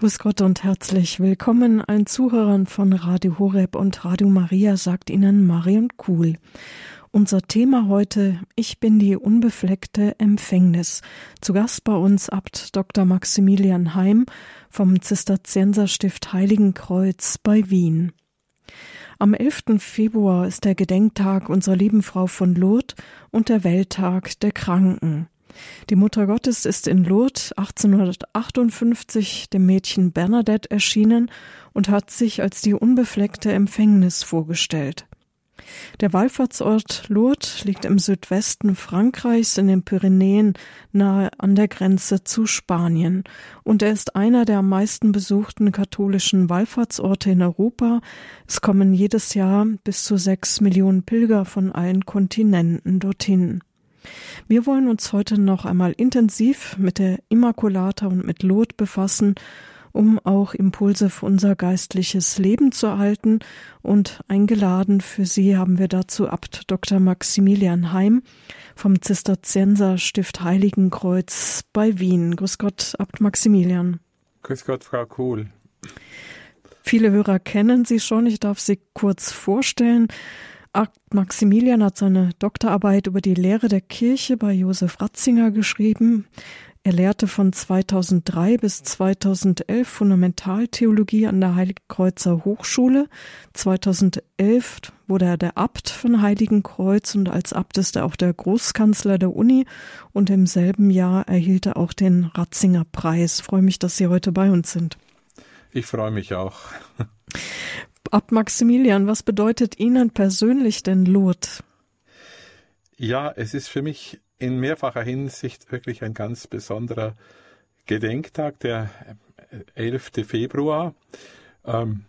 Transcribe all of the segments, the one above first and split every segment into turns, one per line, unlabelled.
Grüß Gott und herzlich willkommen allen Zuhörern von Radio Horeb und Radio Maria, sagt Ihnen Marion Kuhl. Unser Thema heute, ich bin die unbefleckte Empfängnis. Zu Gast bei uns Abt Dr. Maximilian Heim vom Zisterzienserstift Heiligenkreuz bei Wien. Am 11. Februar ist der Gedenktag unserer lieben Frau von Lourdes und der Welttag der Kranken. Die Mutter Gottes ist in Lourdes 1858 dem Mädchen Bernadette erschienen und hat sich als die unbefleckte Empfängnis vorgestellt. Der Wallfahrtsort Lourdes liegt im Südwesten Frankreichs in den Pyrenäen nahe an der Grenze zu Spanien und er ist einer der am meisten besuchten katholischen Wallfahrtsorte in Europa. Es kommen jedes Jahr bis zu sechs Millionen Pilger von allen Kontinenten dorthin. Wir wollen uns heute noch einmal intensiv mit der Immaculata und mit Lot befassen, um auch Impulse für unser geistliches Leben zu erhalten. Und eingeladen für Sie haben wir dazu Abt Dr. Maximilian Heim vom Zisterzienser Stift Heiligenkreuz bei Wien. Grüß Gott, Abt Maximilian.
Grüß Gott, Frau Kuhl.
Viele Hörer kennen Sie schon. Ich darf Sie kurz vorstellen. Maximilian hat seine Doktorarbeit über die Lehre der Kirche bei Josef Ratzinger geschrieben. Er lehrte von 2003 bis 2011 Fundamentaltheologie an der Heiligenkreuzer Hochschule. 2011 wurde er der Abt von Heiligenkreuz und als Abt ist er auch der Großkanzler der Uni und im selben Jahr erhielt er auch den Ratzinger Preis. Freue mich, dass Sie heute bei uns sind.
Ich freue mich auch.
Abt Maximilian, was bedeutet Ihnen persönlich denn Lot?
Ja, es ist für mich in mehrfacher Hinsicht wirklich ein ganz besonderer Gedenktag, der 11. Februar. Ähm,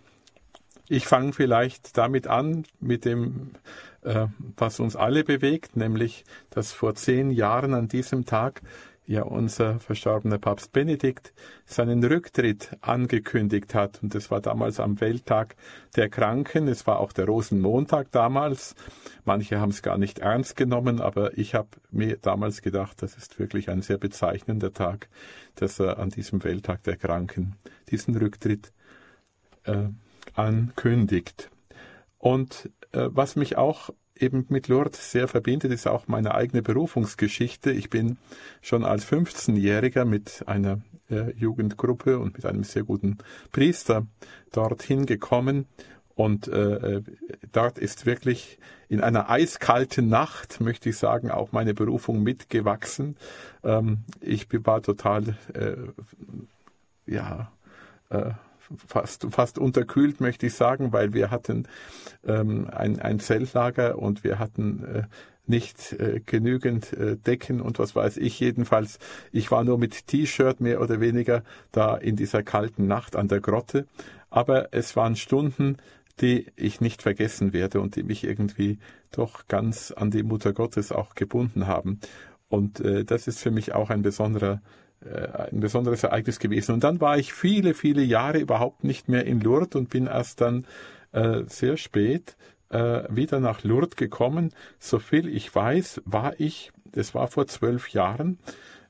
ich fange vielleicht damit an, mit dem, äh, was uns alle bewegt, nämlich, dass vor zehn Jahren an diesem Tag ja unser verstorbener Papst Benedikt seinen Rücktritt angekündigt hat. Und das war damals am Welttag der Kranken. Es war auch der Rosenmontag damals. Manche haben es gar nicht ernst genommen, aber ich habe mir damals gedacht, das ist wirklich ein sehr bezeichnender Tag, dass er an diesem Welttag der Kranken diesen Rücktritt äh, ankündigt. Und äh, was mich auch eben mit Lourdes sehr verbindet, ist auch meine eigene Berufungsgeschichte. Ich bin schon als 15-Jähriger mit einer äh, Jugendgruppe und mit einem sehr guten Priester dorthin gekommen. Und äh, äh, dort ist wirklich in einer eiskalten Nacht, möchte ich sagen, auch meine Berufung mitgewachsen. Ähm, ich war total, äh, ja, äh, fast, fast unterkühlt, möchte ich sagen, weil wir hatten ähm, ein, ein Zeltlager und wir hatten äh, nicht äh, genügend äh, Decken und was weiß ich. Jedenfalls, ich war nur mit T-Shirt mehr oder weniger da in dieser kalten Nacht an der Grotte. Aber es waren Stunden, die ich nicht vergessen werde und die mich irgendwie doch ganz an die Mutter Gottes auch gebunden haben. Und äh, das ist für mich auch ein besonderer ein besonderes Ereignis gewesen. Und dann war ich viele, viele Jahre überhaupt nicht mehr in Lourdes und bin erst dann äh, sehr spät äh, wieder nach Lourdes gekommen. So viel ich weiß, war ich, das war vor zwölf Jahren,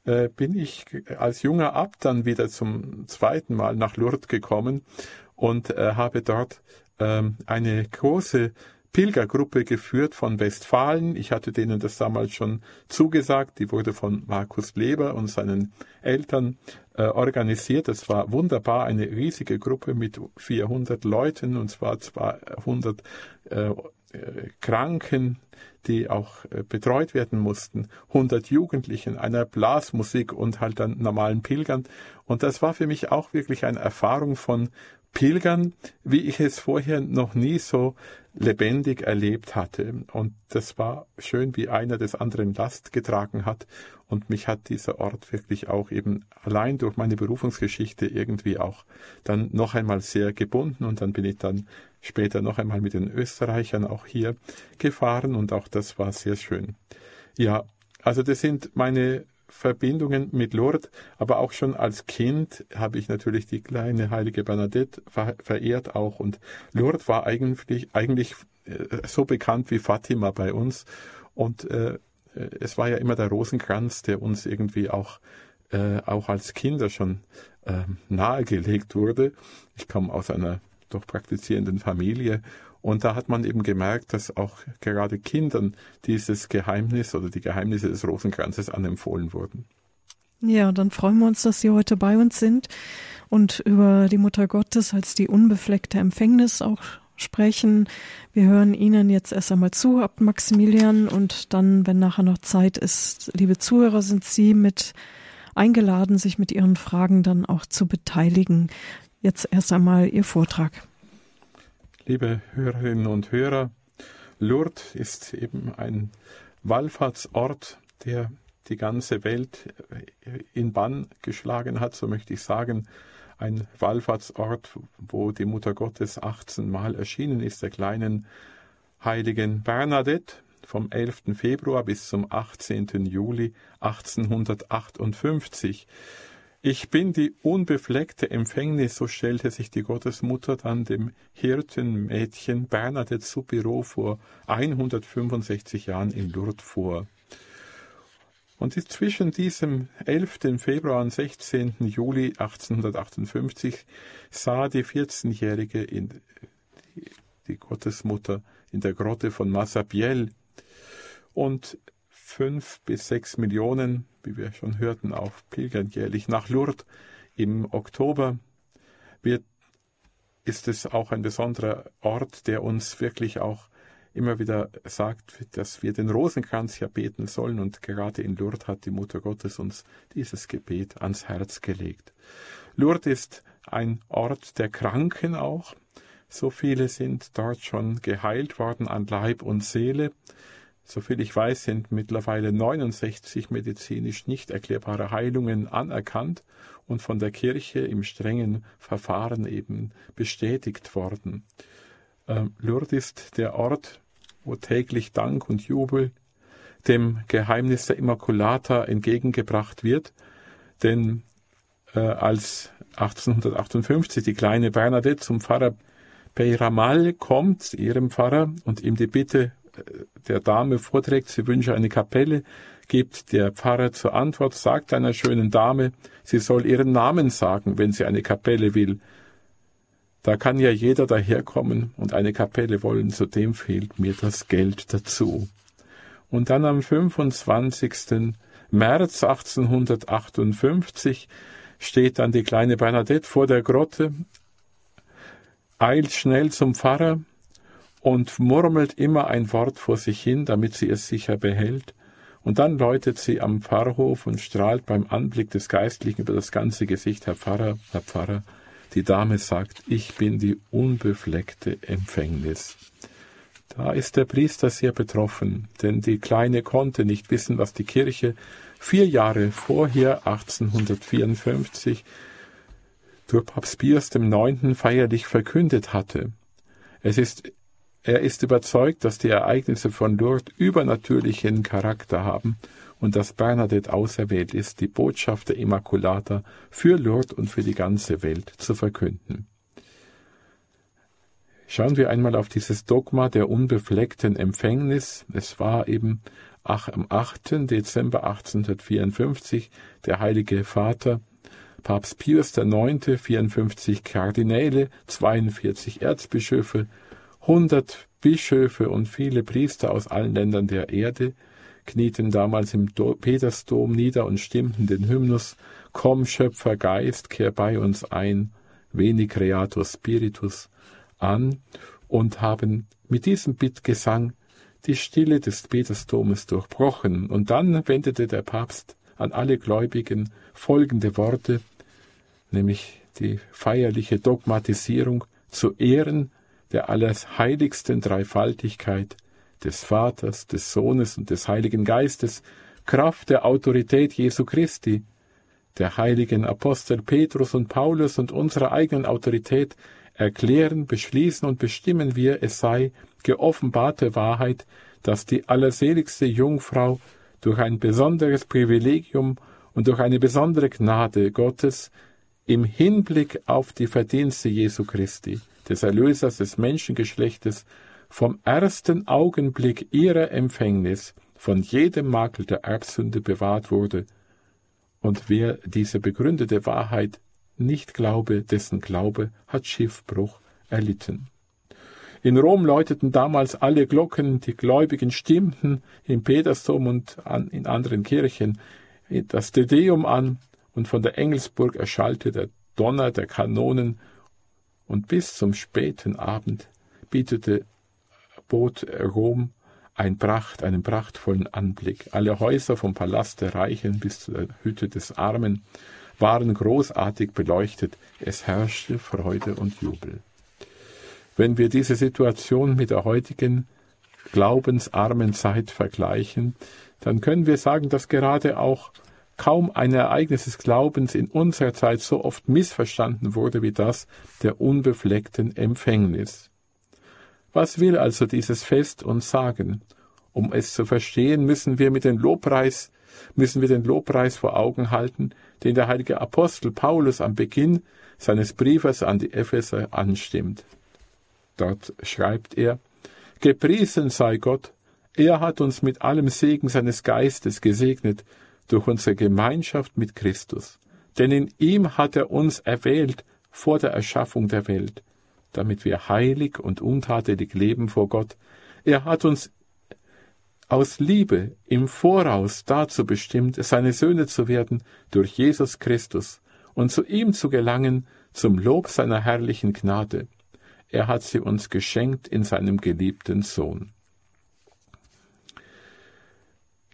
äh, bin ich als junger Abt dann wieder zum zweiten Mal nach Lourdes gekommen und äh, habe dort ähm, eine große Pilgergruppe geführt von Westfalen. Ich hatte denen das damals schon zugesagt. Die wurde von Markus Leber und seinen Eltern äh, organisiert. Das war wunderbar, eine riesige Gruppe mit 400 Leuten und zwar 200 äh, äh, Kranken, die auch äh, betreut werden mussten, 100 Jugendlichen, einer Blasmusik und halt dann normalen Pilgern. Und das war für mich auch wirklich eine Erfahrung von Pilgern, wie ich es vorher noch nie so lebendig erlebt hatte. Und das war schön, wie einer des anderen Last getragen hat. Und mich hat dieser Ort wirklich auch eben allein durch meine Berufungsgeschichte irgendwie auch dann noch einmal sehr gebunden. Und dann bin ich dann später noch einmal mit den Österreichern auch hier gefahren und auch das war sehr schön. Ja, also das sind meine Verbindungen mit Lourdes, aber auch schon als Kind habe ich natürlich die kleine heilige Bernadette verehrt auch. Und Lourdes war eigentlich eigentlich äh, so bekannt wie Fatima bei uns. Und äh, es war ja immer der Rosenkranz, der uns irgendwie auch äh, auch als Kinder schon äh, nahegelegt wurde. Ich komme aus einer doch praktizierenden Familie und da hat man eben gemerkt, dass auch gerade Kindern dieses Geheimnis oder die Geheimnisse des Rosenkranzes anempfohlen wurden.
Ja, dann freuen wir uns, dass Sie heute bei uns sind und über die Mutter Gottes als die unbefleckte Empfängnis auch sprechen. Wir hören Ihnen jetzt erst einmal zu, Abt Maximilian, und dann, wenn nachher noch Zeit ist, liebe Zuhörer, sind Sie mit eingeladen, sich mit Ihren Fragen dann auch zu beteiligen. Jetzt erst einmal Ihr Vortrag.
Liebe Hörerinnen und Hörer, Lourdes ist eben ein Wallfahrtsort, der die ganze Welt in Bann geschlagen hat, so möchte ich sagen. Ein Wallfahrtsort, wo die Mutter Gottes 18 Mal erschienen ist, der kleinen heiligen Bernadette vom 11. Februar bis zum 18. Juli 1858. Ich bin die unbefleckte Empfängnis, so stellte sich die Gottesmutter dann dem Hirtenmädchen Bernadette Soubirot vor 165 Jahren in Lourdes vor. Und zwischen diesem 11. Februar und 16. Juli 1858 sah die 14-Jährige in die, die Gottesmutter in der Grotte von Massabielle und fünf bis sechs Millionen wie wir schon hörten, auch pilgern jährlich nach Lourdes. Im Oktober wird, ist es auch ein besonderer Ort, der uns wirklich auch immer wieder sagt, dass wir den Rosenkranz ja beten sollen und gerade in Lourdes hat die Mutter Gottes uns dieses Gebet ans Herz gelegt. Lourdes ist ein Ort der Kranken auch. So viele sind dort schon geheilt worden an Leib und Seele. Soviel ich weiß, sind mittlerweile 69 medizinisch nicht erklärbare Heilungen anerkannt und von der Kirche im strengen Verfahren eben bestätigt worden. Ähm, Lourdes ist der Ort, wo täglich Dank und Jubel dem Geheimnis der Immaculata entgegengebracht wird, denn äh, als 1858 die kleine Bernadette zum Pfarrer Peyramal kommt, ihrem Pfarrer, und ihm die Bitte der Dame vorträgt, sie wünsche eine Kapelle, gibt der Pfarrer zur Antwort, sagt einer schönen Dame, sie soll ihren Namen sagen, wenn sie eine Kapelle will. Da kann ja jeder daherkommen und eine Kapelle wollen, zudem fehlt mir das Geld dazu. Und dann am 25. März 1858 steht dann die kleine Bernadette vor der Grotte, eilt schnell zum Pfarrer, und murmelt immer ein Wort vor sich hin, damit sie es sicher behält, und dann läutet sie am Pfarrhof und strahlt beim Anblick des Geistlichen über das ganze Gesicht, Herr Pfarrer, Herr Pfarrer, die Dame sagt, ich bin die unbefleckte Empfängnis. Da ist der Priester sehr betroffen, denn die Kleine konnte nicht wissen, was die Kirche vier Jahre vorher, 1854, durch Papst Pius IX. feierlich verkündet hatte. Es ist er ist überzeugt, dass die Ereignisse von Lourdes übernatürlichen Charakter haben und dass Bernadette auserwählt ist, die Botschaft der Immaculata für Lourdes und für die ganze Welt zu verkünden. Schauen wir einmal auf dieses Dogma der unbefleckten Empfängnis. Es war eben ach, am 8. Dezember 1854 der Heilige Vater, Papst Pius IX., 54 Kardinäle, 42 Erzbischöfe, Hundert Bischöfe und viele Priester aus allen Ländern der Erde knieten damals im Petersdom nieder und stimmten den Hymnus Komm, Schöpfer Geist, kehr bei uns ein, Veni Creator Spiritus an und haben mit diesem Bittgesang die Stille des Petersdomes durchbrochen. Und dann wendete der Papst an alle Gläubigen folgende Worte, nämlich die feierliche Dogmatisierung zu Ehren der allerheiligsten Dreifaltigkeit, des Vaters, des Sohnes und des Heiligen Geistes, Kraft der Autorität Jesu Christi, der heiligen Apostel Petrus und Paulus und unserer eigenen Autorität erklären, beschließen und bestimmen wir, es sei geoffenbarte Wahrheit, dass die allerseligste Jungfrau durch ein besonderes Privilegium und durch eine besondere Gnade Gottes im Hinblick auf die Verdienste Jesu Christi des Erlösers des Menschengeschlechtes, vom ersten Augenblick ihrer Empfängnis von jedem Makel der Erbsünde bewahrt wurde Und wer diese begründete Wahrheit nicht glaube, dessen Glaube hat Schiffbruch erlitten. In Rom läuteten damals alle Glocken, die Gläubigen stimmten im Petersdom und an, in anderen Kirchen das Dedeum an, und von der Engelsburg erschallte der Donner der Kanonen, und bis zum späten Abend bietete bot Rom ein Pracht, einen prachtvollen Anblick. Alle Häuser vom Palast der Reichen bis zur Hütte des Armen waren großartig beleuchtet. Es herrschte Freude und Jubel. Wenn wir diese Situation mit der heutigen glaubensarmen Zeit vergleichen, dann können wir sagen, dass gerade auch kaum ein Ereignis des Glaubens in unserer Zeit so oft missverstanden wurde wie das der unbefleckten Empfängnis. Was will also dieses Fest uns sagen? Um es zu verstehen, müssen wir mit dem Lobpreis, müssen wir den Lobpreis vor Augen halten, den der heilige Apostel Paulus am Beginn seines Briefes an die Epheser anstimmt. Dort schreibt er, Gepriesen sei Gott, er hat uns mit allem Segen seines Geistes gesegnet, durch unsere Gemeinschaft mit Christus. Denn in ihm hat er uns erwählt vor der Erschaffung der Welt, damit wir heilig und untadelig leben vor Gott. Er hat uns aus Liebe im Voraus dazu bestimmt, seine Söhne zu werden durch Jesus Christus und zu ihm zu gelangen zum Lob seiner herrlichen Gnade. Er hat sie uns geschenkt in seinem geliebten Sohn.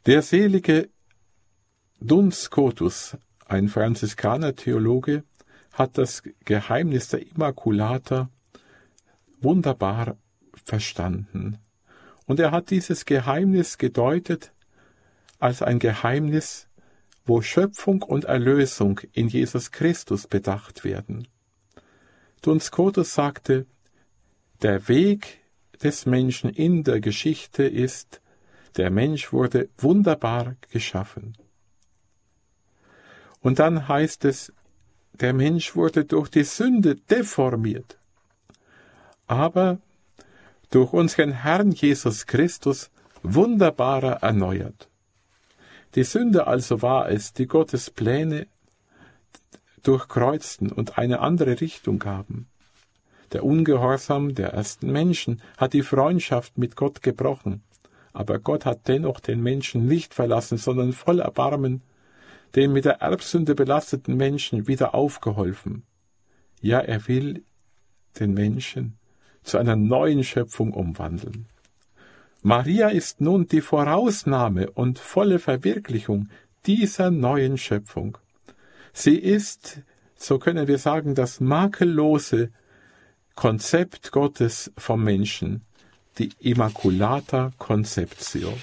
Der selige Duns Scotus, ein Franziskaner-Theologe, hat das Geheimnis der Immaculata wunderbar verstanden. Und er hat dieses Geheimnis gedeutet als ein Geheimnis, wo Schöpfung und Erlösung in Jesus Christus bedacht werden. Duns Scotus sagte, der Weg des Menschen in der Geschichte ist, der Mensch wurde wunderbar geschaffen. Und dann heißt es, der Mensch wurde durch die Sünde deformiert. Aber durch unseren Herrn Jesus Christus wunderbarer erneuert. Die Sünde also war es, die Gottes Pläne durchkreuzten und eine andere Richtung gaben. Der Ungehorsam der ersten Menschen hat die Freundschaft mit Gott gebrochen, aber Gott hat dennoch den Menschen nicht verlassen, sondern voll Erbarmen dem mit der Erbsünde belasteten Menschen wieder aufgeholfen. Ja, er will den Menschen zu einer neuen Schöpfung umwandeln. Maria ist nun die Vorausnahme und volle Verwirklichung dieser neuen Schöpfung. Sie ist, so können wir sagen, das makellose Konzept Gottes vom Menschen, die Immaculata Conceptio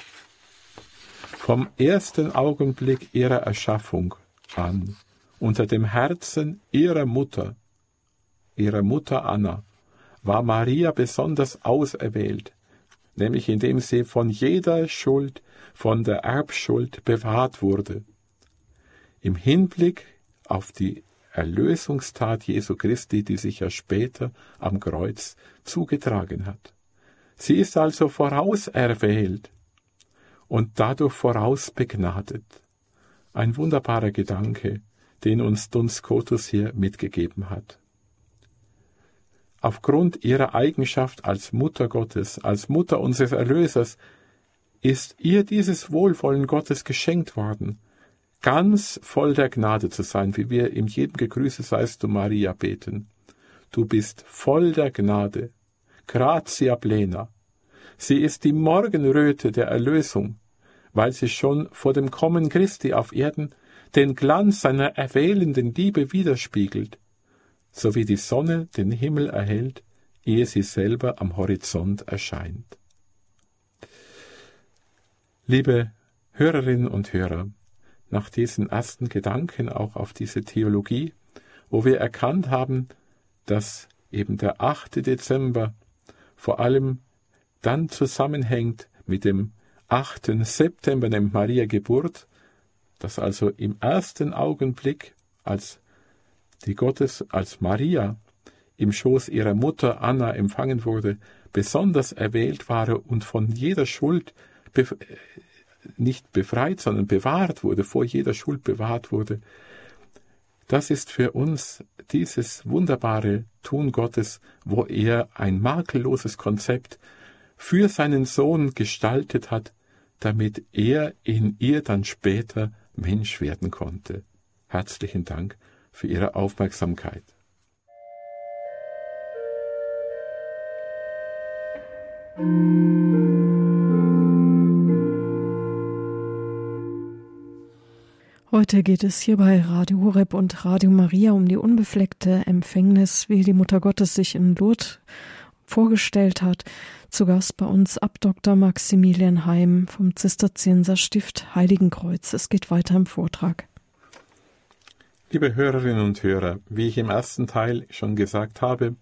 vom ersten Augenblick ihrer Erschaffung an, unter dem Herzen ihrer Mutter, ihrer Mutter Anna, war Maria besonders auserwählt, nämlich indem sie von jeder Schuld, von der Erbschuld bewahrt wurde. Im Hinblick auf die Erlösungstat Jesu Christi, die sich ja später am Kreuz zugetragen hat. Sie ist also vorauserwählt, und dadurch vorausbegnadet. Ein wunderbarer Gedanke, den uns Duns Scotus hier mitgegeben hat. Aufgrund ihrer Eigenschaft als Mutter Gottes, als Mutter unseres Erlösers, ist ihr dieses Wohlwollen Gottes geschenkt worden, ganz voll der Gnade zu sein, wie wir in jedem Gegrüße seist du Maria beten. Du bist voll der Gnade, gratia plena. Sie ist die Morgenröte der Erlösung, weil sie schon vor dem Kommen Christi auf Erden den Glanz seiner erwählenden Liebe widerspiegelt, so wie die Sonne den Himmel erhält, ehe sie selber am Horizont erscheint. Liebe Hörerinnen und Hörer, nach diesen ersten Gedanken auch auf diese Theologie, wo wir erkannt haben, dass eben der 8. Dezember vor allem dann zusammenhängt mit dem 8. September nimmt Maria Geburt, dass also im ersten Augenblick, als die Gottes, als Maria im Schoß ihrer Mutter Anna empfangen wurde, besonders erwählt war und von jeder Schuld nicht befreit, sondern bewahrt wurde, vor jeder Schuld bewahrt wurde. Das ist für uns dieses wunderbare Tun Gottes, wo er ein makelloses Konzept für seinen Sohn gestaltet hat, damit er in ihr dann später Mensch werden konnte. Herzlichen Dank für Ihre Aufmerksamkeit.
Heute geht es hier bei Radio Horeb und Radio Maria um die unbefleckte Empfängnis, wie die Mutter Gottes sich in Lourdes vorgestellt hat. Zu Gast bei uns ab Dr. Maximilian Heim vom Zisterzienser Stift Heiligenkreuz. Es geht weiter im Vortrag.
Liebe Hörerinnen und Hörer, wie ich im ersten Teil schon gesagt habe,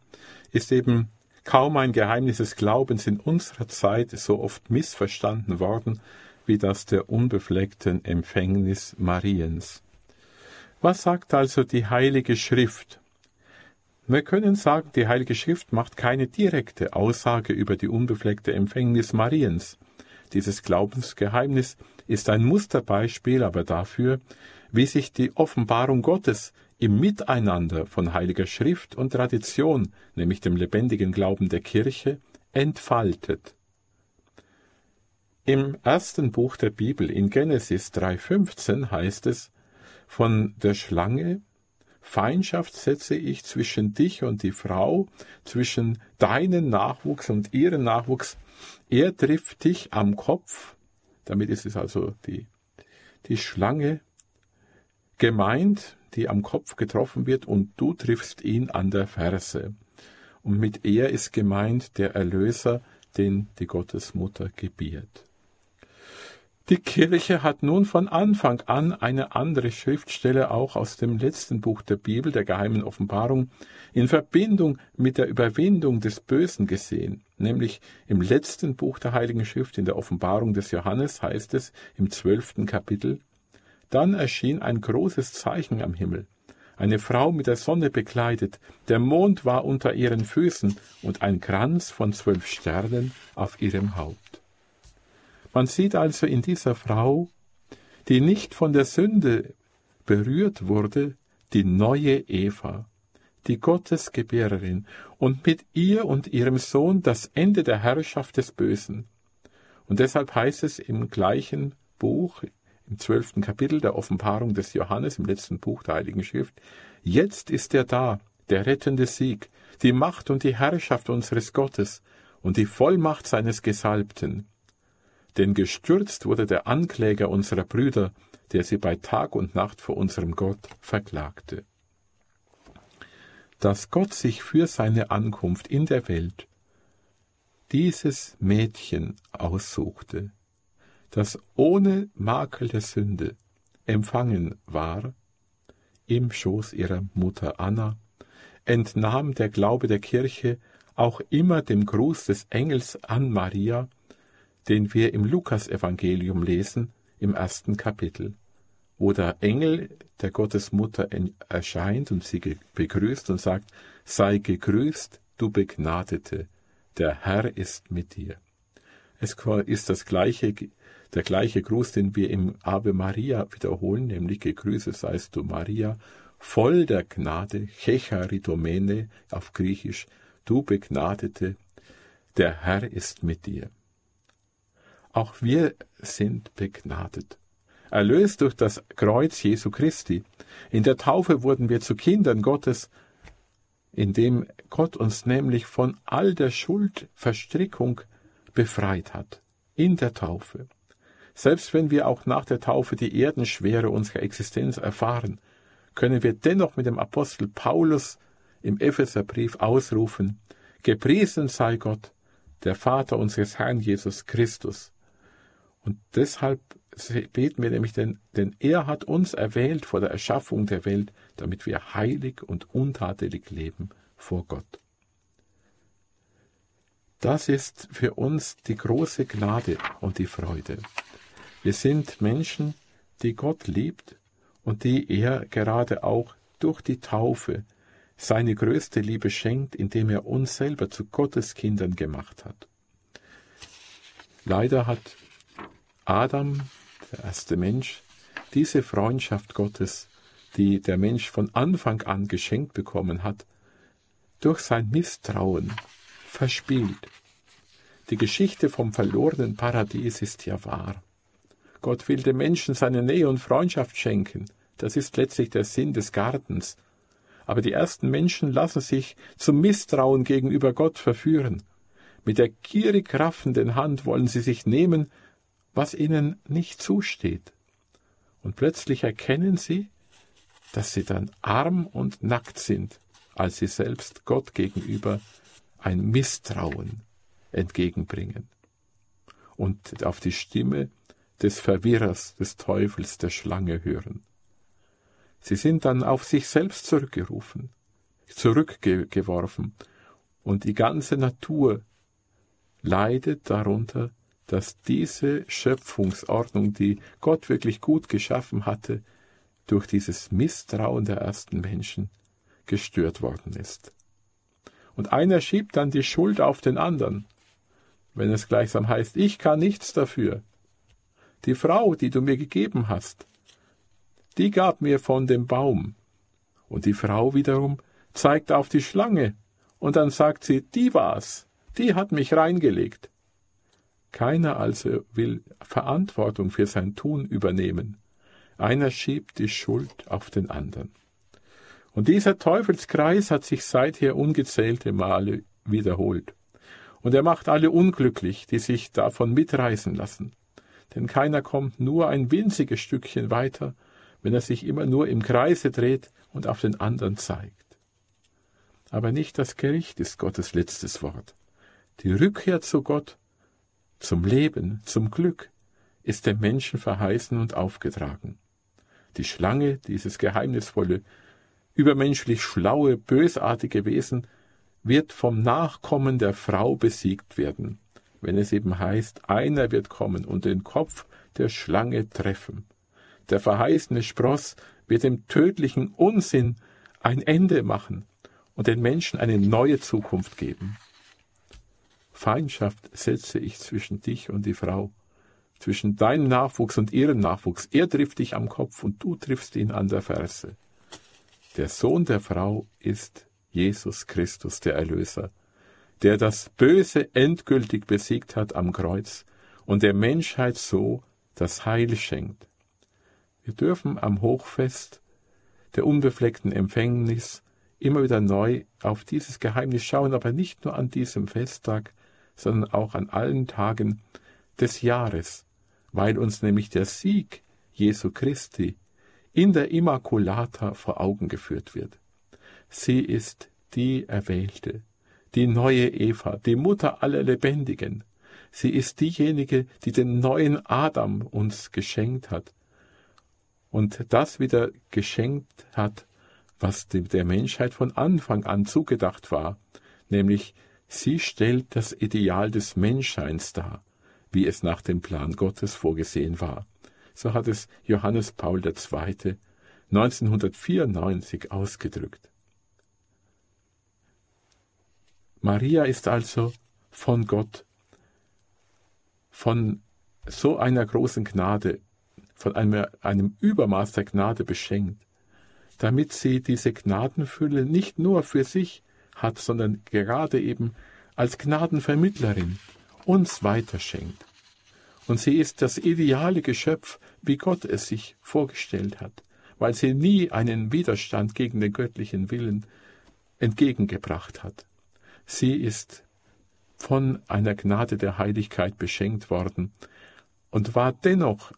ist eben kaum ein Geheimnis des Glaubens in unserer Zeit so oft missverstanden worden wie das der unbefleckten Empfängnis Mariens. Was sagt also die Heilige Schrift? Wir können sagen, die Heilige Schrift macht keine direkte Aussage über die unbefleckte Empfängnis Mariens. Dieses Glaubensgeheimnis ist ein Musterbeispiel aber dafür, wie sich die Offenbarung Gottes im Miteinander von Heiliger Schrift und Tradition, nämlich dem lebendigen Glauben der Kirche, entfaltet. Im ersten Buch der Bibel in Genesis 3.15 heißt es, von der Schlange Feindschaft setze ich zwischen dich und die Frau, zwischen deinen Nachwuchs und ihren Nachwuchs. Er trifft dich am Kopf, damit ist es also die, die Schlange gemeint, die am Kopf getroffen wird, und du triffst ihn an der Ferse. Und mit er ist gemeint der Erlöser, den die Gottesmutter gebiert. Die Kirche hat nun von Anfang an eine andere Schriftstelle auch aus dem letzten Buch der Bibel, der geheimen Offenbarung, in Verbindung mit der Überwindung des Bösen gesehen, nämlich im letzten Buch der Heiligen Schrift, in der Offenbarung des Johannes heißt es im zwölften Kapitel, dann erschien ein großes Zeichen am Himmel, eine Frau mit der Sonne bekleidet, der Mond war unter ihren Füßen und ein Kranz von zwölf Sternen auf ihrem Haupt. Man sieht also in dieser Frau, die nicht von der Sünde berührt wurde, die neue Eva, die Gottesgebärerin, und mit ihr und ihrem Sohn das Ende der Herrschaft des Bösen. Und deshalb heißt es im gleichen Buch, im zwölften Kapitel der Offenbarung des Johannes, im letzten Buch der Heiligen Schrift, jetzt ist er da, der rettende Sieg, die Macht und die Herrschaft unseres Gottes und die Vollmacht seines Gesalbten denn gestürzt wurde der Ankläger unserer Brüder, der sie bei Tag und Nacht vor unserem Gott verklagte. Dass Gott sich für seine Ankunft in der Welt dieses Mädchen aussuchte, das ohne Makel der Sünde empfangen war, im Schoß ihrer Mutter Anna, entnahm der Glaube der Kirche auch immer dem Gruß des Engels an Maria, den wir im Lukasevangelium lesen, im ersten Kapitel, wo der Engel der Gottesmutter erscheint und sie begrüßt und sagt, sei gegrüßt, du Begnadete, der Herr ist mit dir. Es ist das gleiche, der gleiche Gruß, den wir im Ave Maria wiederholen, nämlich gegrüßet seist du Maria, voll der Gnade, Checharidomene auf Griechisch, du Begnadete, der Herr ist mit dir. Auch wir sind begnadet. Erlöst durch das Kreuz Jesu Christi. In der Taufe wurden wir zu Kindern Gottes, indem Gott uns nämlich von all der Schuldverstrickung befreit hat. In der Taufe. Selbst wenn wir auch nach der Taufe die Erdenschwere unserer Existenz erfahren, können wir dennoch mit dem Apostel Paulus im Epheserbrief ausrufen, Gepriesen sei Gott, der Vater unseres Herrn Jesus Christus, und deshalb beten wir nämlich, denn, denn er hat uns erwählt vor der Erschaffung der Welt, damit wir heilig und untadelig leben vor Gott. Das ist für uns die große Gnade und die Freude. Wir sind Menschen, die Gott liebt und die er gerade auch durch die Taufe seine größte Liebe schenkt, indem er uns selber zu Gottes Kindern gemacht hat. Leider hat Adam, der erste Mensch, diese Freundschaft Gottes, die der Mensch von Anfang an geschenkt bekommen hat, durch sein Misstrauen verspielt. Die Geschichte vom verlorenen Paradies ist ja wahr. Gott will dem Menschen seine Nähe und Freundschaft schenken. Das ist letztlich der Sinn des Gartens. Aber die ersten Menschen lassen sich zum Misstrauen gegenüber Gott verführen. Mit der gierig raffenden Hand wollen sie sich nehmen, was ihnen nicht zusteht. Und plötzlich erkennen sie, dass sie dann arm und nackt sind, als sie selbst Gott gegenüber ein Misstrauen entgegenbringen. Und auf die Stimme des Verwirrers, des Teufels, der Schlange hören. Sie sind dann auf sich selbst zurückgerufen, zurückgeworfen, und die ganze Natur leidet darunter, dass diese Schöpfungsordnung, die Gott wirklich gut geschaffen hatte, durch dieses Misstrauen der ersten Menschen gestört worden ist. Und einer schiebt dann die Schuld auf den anderen, wenn es gleichsam heißt, ich kann nichts dafür, die Frau, die du mir gegeben hast, die gab mir von dem Baum. Und die Frau wiederum zeigt auf die Schlange, und dann sagt sie, die war's, die hat mich reingelegt. Keiner also will Verantwortung für sein Tun übernehmen. Einer schiebt die Schuld auf den anderen. Und dieser Teufelskreis hat sich seither ungezählte Male wiederholt. Und er macht alle unglücklich, die sich davon mitreißen lassen denn keiner kommt nur ein winziges Stückchen weiter, wenn er sich immer nur im Kreise dreht und auf den anderen zeigt. Aber nicht das Gericht ist Gottes letztes Wort. Die Rückkehr zu Gott, zum Leben, zum Glück, ist dem Menschen verheißen und aufgetragen. Die Schlange, dieses geheimnisvolle, übermenschlich schlaue, bösartige Wesen, wird vom Nachkommen der Frau besiegt werden wenn es eben heißt, einer wird kommen und den Kopf der Schlange treffen. Der verheißene Spross wird dem tödlichen Unsinn ein Ende machen und den Menschen eine neue Zukunft geben. Feindschaft setze ich zwischen dich und die Frau, zwischen deinem Nachwuchs und ihrem Nachwuchs. Er trifft dich am Kopf und du triffst ihn an der Ferse. Der Sohn der Frau ist Jesus Christus, der Erlöser, der das Böse endgültig besiegt hat am Kreuz und der Menschheit so das Heil schenkt. Wir dürfen am Hochfest der unbefleckten Empfängnis immer wieder neu auf dieses Geheimnis schauen, aber nicht nur an diesem Festtag, sondern auch an allen Tagen des Jahres, weil uns nämlich der Sieg Jesu Christi in der Immaculata vor Augen geführt wird. Sie ist die Erwählte, die neue Eva, die Mutter aller Lebendigen. Sie ist diejenige, die den neuen Adam uns geschenkt hat und das wieder geschenkt hat, was der Menschheit von Anfang an zugedacht war, nämlich sie stellt das Ideal des Menschseins dar, wie es nach dem Plan Gottes vorgesehen war. So hat es Johannes Paul II. 1994 ausgedrückt. Maria ist also von Gott, von so einer großen Gnade, von einem, einem Übermaß der Gnade beschenkt, damit sie diese Gnadenfülle nicht nur für sich hat, sondern gerade eben als Gnadenvermittlerin uns weiterschenkt. Und sie ist das ideale Geschöpf, wie Gott es sich vorgestellt hat, weil sie nie einen Widerstand gegen den göttlichen Willen entgegengebracht hat. Sie ist von einer Gnade der Heiligkeit beschenkt worden und war dennoch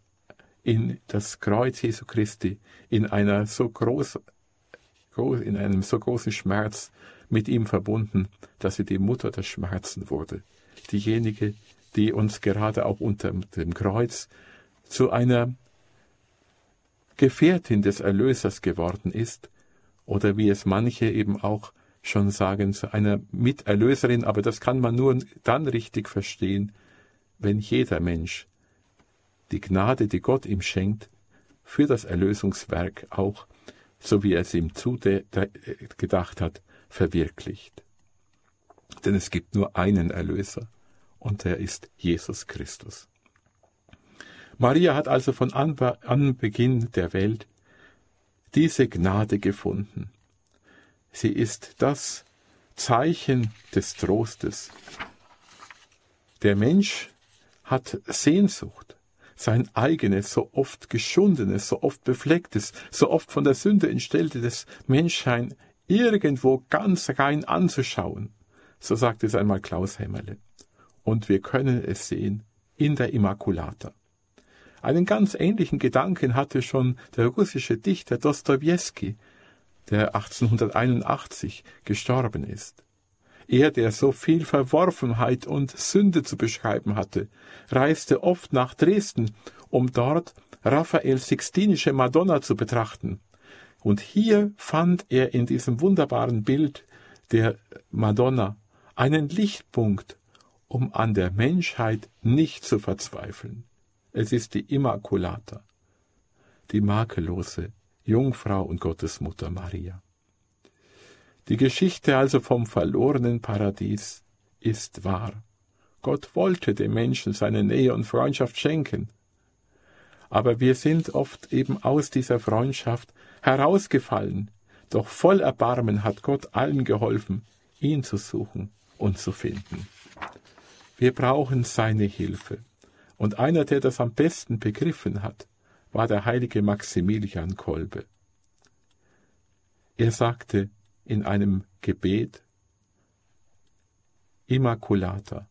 in das Kreuz Jesu Christi in einer so groß, in einem so großen Schmerz mit ihm verbunden, dass sie die Mutter der Schmerzen wurde. Diejenige, die uns gerade auch unter dem Kreuz zu einer Gefährtin des Erlösers geworden ist, oder wie es manche eben auch schon sagen, zu einer Miterlöserin, aber das kann man nur dann richtig verstehen, wenn jeder Mensch die Gnade, die Gott ihm schenkt, für das Erlösungswerk auch, so wie er es ihm zugedacht hat, verwirklicht. Denn es gibt nur einen Erlöser, und er ist Jesus Christus. Maria hat also von Anbeginn der Welt diese Gnade gefunden. Sie ist das Zeichen des Trostes. Der Mensch hat Sehnsucht, sein eigenes, so oft geschundenes, so oft beflecktes, so oft von der Sünde entstelltes Menschsein irgendwo ganz rein anzuschauen. So sagt es einmal Klaus Hämmerle. Und wir können es sehen in der Immaculata. Einen ganz ähnlichen Gedanken hatte schon der russische Dichter Dostojewski, der 1881 gestorben ist. Er, der so viel Verworfenheit und Sünde zu beschreiben hatte, reiste oft nach Dresden, um dort Raphaels Sixtinische Madonna zu betrachten. Und hier fand er in diesem wunderbaren Bild der Madonna einen Lichtpunkt, um an der Menschheit nicht zu verzweifeln. Es ist die Immaculata, die makellose Jungfrau und Gottesmutter Maria. Die Geschichte also vom verlorenen Paradies ist wahr. Gott wollte dem Menschen seine Nähe und Freundschaft schenken. Aber wir sind oft eben aus dieser Freundschaft herausgefallen, doch voll Erbarmen hat Gott allen geholfen, ihn zu suchen und zu finden. Wir brauchen seine Hilfe. Und einer, der das am besten begriffen hat, war der heilige Maximilian Kolbe. Er sagte in einem Gebet, Immaculata,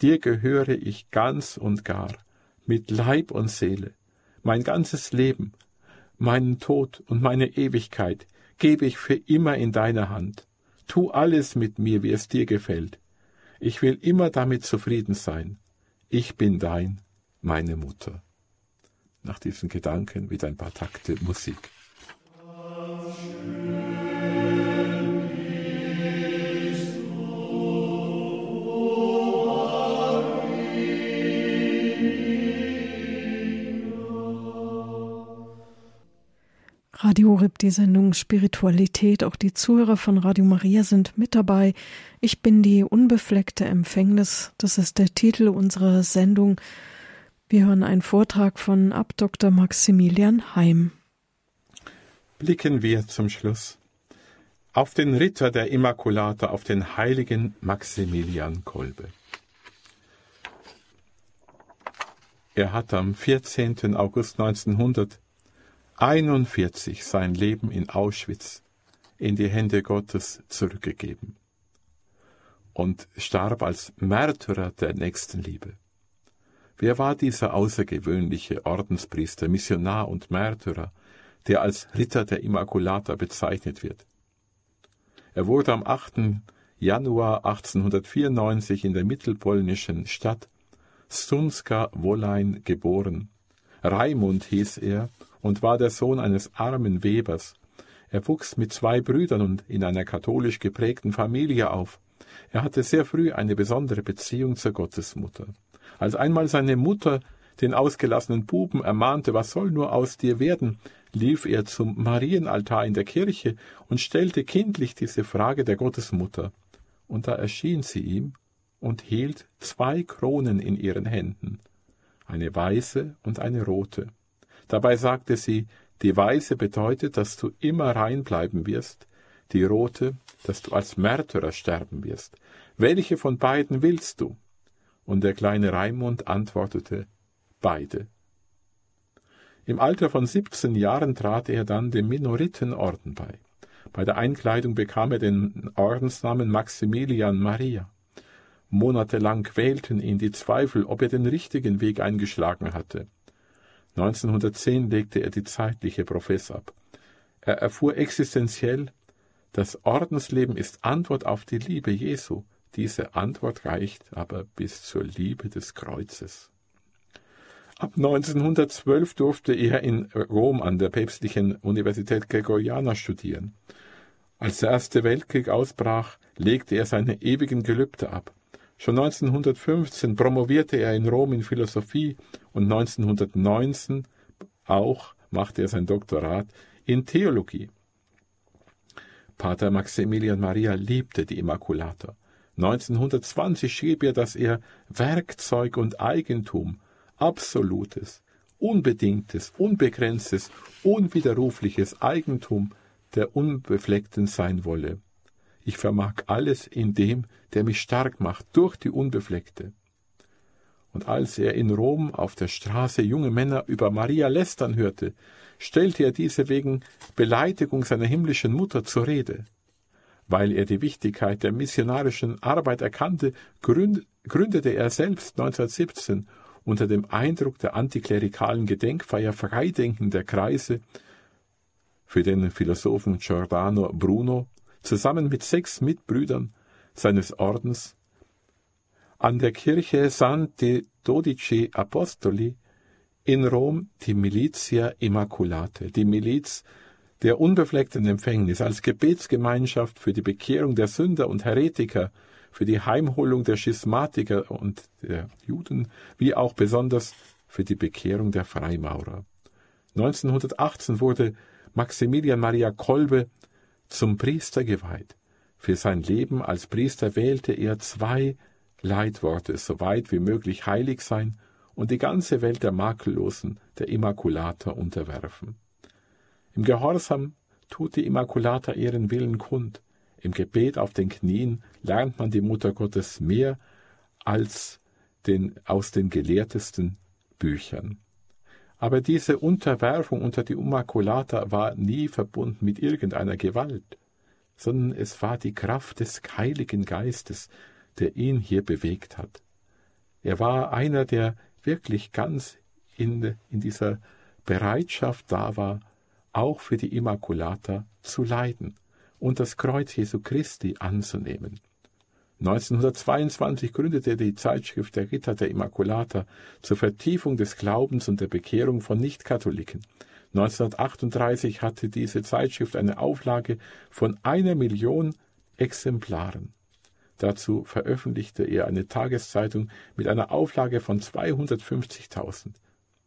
dir gehöre ich ganz und gar, mit Leib und Seele, mein ganzes Leben, meinen Tod und meine Ewigkeit gebe ich für immer in deine Hand. Tu alles mit mir, wie es dir gefällt. Ich will immer damit zufrieden sein. Ich bin dein, meine Mutter. Nach diesen Gedanken wieder ein paar Takte Musik.
Radio Rip, die Sendung Spiritualität. Auch die Zuhörer von Radio Maria sind mit dabei. Ich bin die unbefleckte Empfängnis. Das ist der Titel unserer Sendung. Wir hören einen Vortrag von Ab Dr. Maximilian Heim.
Blicken wir zum Schluss auf den Ritter der Immaculata, auf den heiligen Maximilian Kolbe. Er hat am 14. August 1900 41 sein Leben in Auschwitz in die Hände Gottes zurückgegeben und starb als Märtyrer der Nächstenliebe. Wer war dieser außergewöhnliche Ordenspriester, Missionar und Märtyrer, der als Ritter der Immaculata bezeichnet wird? Er wurde am 8. Januar 1894 in der mittelpolnischen Stadt Stunska Wolein geboren. Raimund hieß er und war der Sohn eines armen Webers. Er wuchs mit zwei Brüdern und in einer katholisch geprägten Familie auf. Er hatte sehr früh eine besondere Beziehung zur Gottesmutter. Als einmal seine Mutter den ausgelassenen Buben ermahnte, was soll nur aus dir werden, lief er zum Marienaltar in der Kirche und stellte kindlich diese Frage der Gottesmutter. Und da erschien sie ihm und hielt zwei Kronen in ihren Händen, eine weiße und eine rote. Dabei sagte sie, die weiße bedeutet, dass du immer rein bleiben wirst, die rote, dass du als Märtyrer sterben wirst. Welche von beiden willst du? Und der kleine Raimund antwortete, beide. Im Alter von siebzehn Jahren trat er dann dem Minoritenorden bei. Bei der Einkleidung bekam er den Ordensnamen Maximilian Maria. Monatelang quälten ihn die Zweifel, ob er den richtigen Weg eingeschlagen hatte. 1910 legte er die zeitliche Profess ab. Er erfuhr existenziell, das Ordensleben ist Antwort auf die Liebe Jesu. Diese Antwort reicht aber bis zur Liebe des Kreuzes. Ab 1912 durfte er in Rom an der päpstlichen Universität Gregoriana studieren. Als der Erste Weltkrieg ausbrach, legte er seine ewigen Gelübde ab. Schon 1915 promovierte er in Rom in Philosophie und 1919 auch machte er sein Doktorat in Theologie. Pater Maximilian Maria liebte die Immaculata. 1920 schrieb er, dass er Werkzeug und Eigentum, absolutes, unbedingtes, unbegrenztes, unwiderrufliches Eigentum der Unbefleckten sein wolle. Ich vermag alles in dem, der mich stark macht, durch die Unbefleckte. Und als er in Rom auf der Straße junge Männer über Maria lästern hörte, stellte er diese wegen Beleidigung seiner himmlischen Mutter zur Rede. Weil er die Wichtigkeit der missionarischen Arbeit erkannte, gründete er selbst 1917 unter dem Eindruck der antiklerikalen Gedenkfeier freidenkender Kreise für den Philosophen Giordano Bruno zusammen mit sechs Mitbrüdern seines Ordens an der Kirche Santi Dodici Apostoli in Rom die Militia Immaculate, die Miliz der unbefleckten Empfängnis als Gebetsgemeinschaft für die Bekehrung der Sünder und Heretiker, für die Heimholung der Schismatiker und der Juden, wie auch besonders für die Bekehrung der Freimaurer. 1918 wurde Maximilian Maria Kolbe zum Priester geweiht. Für sein Leben als Priester wählte er zwei Leitworte, so weit wie möglich heilig sein und die ganze Welt der Makellosen, der Immaculata unterwerfen. Im Gehorsam tut die Immaculata ihren Willen kund. Im Gebet auf den Knien lernt man die Mutter Gottes mehr als den, aus den gelehrtesten Büchern. Aber diese Unterwerfung unter die Immaculata war nie verbunden mit irgendeiner Gewalt, sondern es war die Kraft des Heiligen Geistes, der ihn hier bewegt hat. Er war einer, der wirklich ganz in, in dieser Bereitschaft da war, auch für die Immaculata zu leiden und das Kreuz Jesu Christi anzunehmen. 1922 gründete er die Zeitschrift der Ritter der Immaculata zur Vertiefung des Glaubens und der Bekehrung von Nichtkatholiken. 1938 hatte diese Zeitschrift eine Auflage von einer Million Exemplaren. Dazu veröffentlichte er eine Tageszeitung mit einer Auflage von 250.000.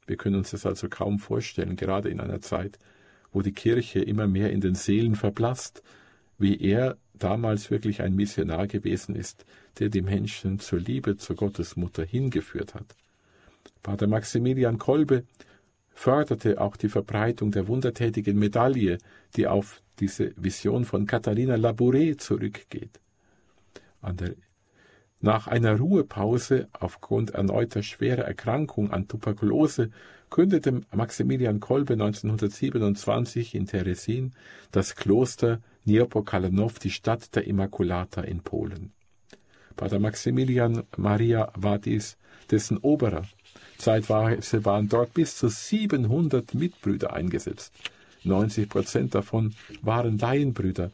Wir können uns das also kaum vorstellen, gerade in einer Zeit, wo die Kirche immer mehr in den Seelen verblasst, wie er damals wirklich ein Missionar gewesen ist, der die Menschen zur Liebe zur Gottesmutter hingeführt hat. Pater Maximilian Kolbe förderte auch die Verbreitung der wundertätigen Medaille, die auf diese Vision von Katharina Labouré zurückgeht. Der, nach einer Ruhepause aufgrund erneuter schwerer Erkrankung an Tuberkulose gründete Maximilian Kolbe 1927 in Teresin das Kloster Niepokalanow, die Stadt der Immaculata in Polen. Pater Maximilian Maria war dies dessen Oberer. Zeitweise waren dort bis zu 700 Mitbrüder eingesetzt. 90 Prozent davon waren Laienbrüder,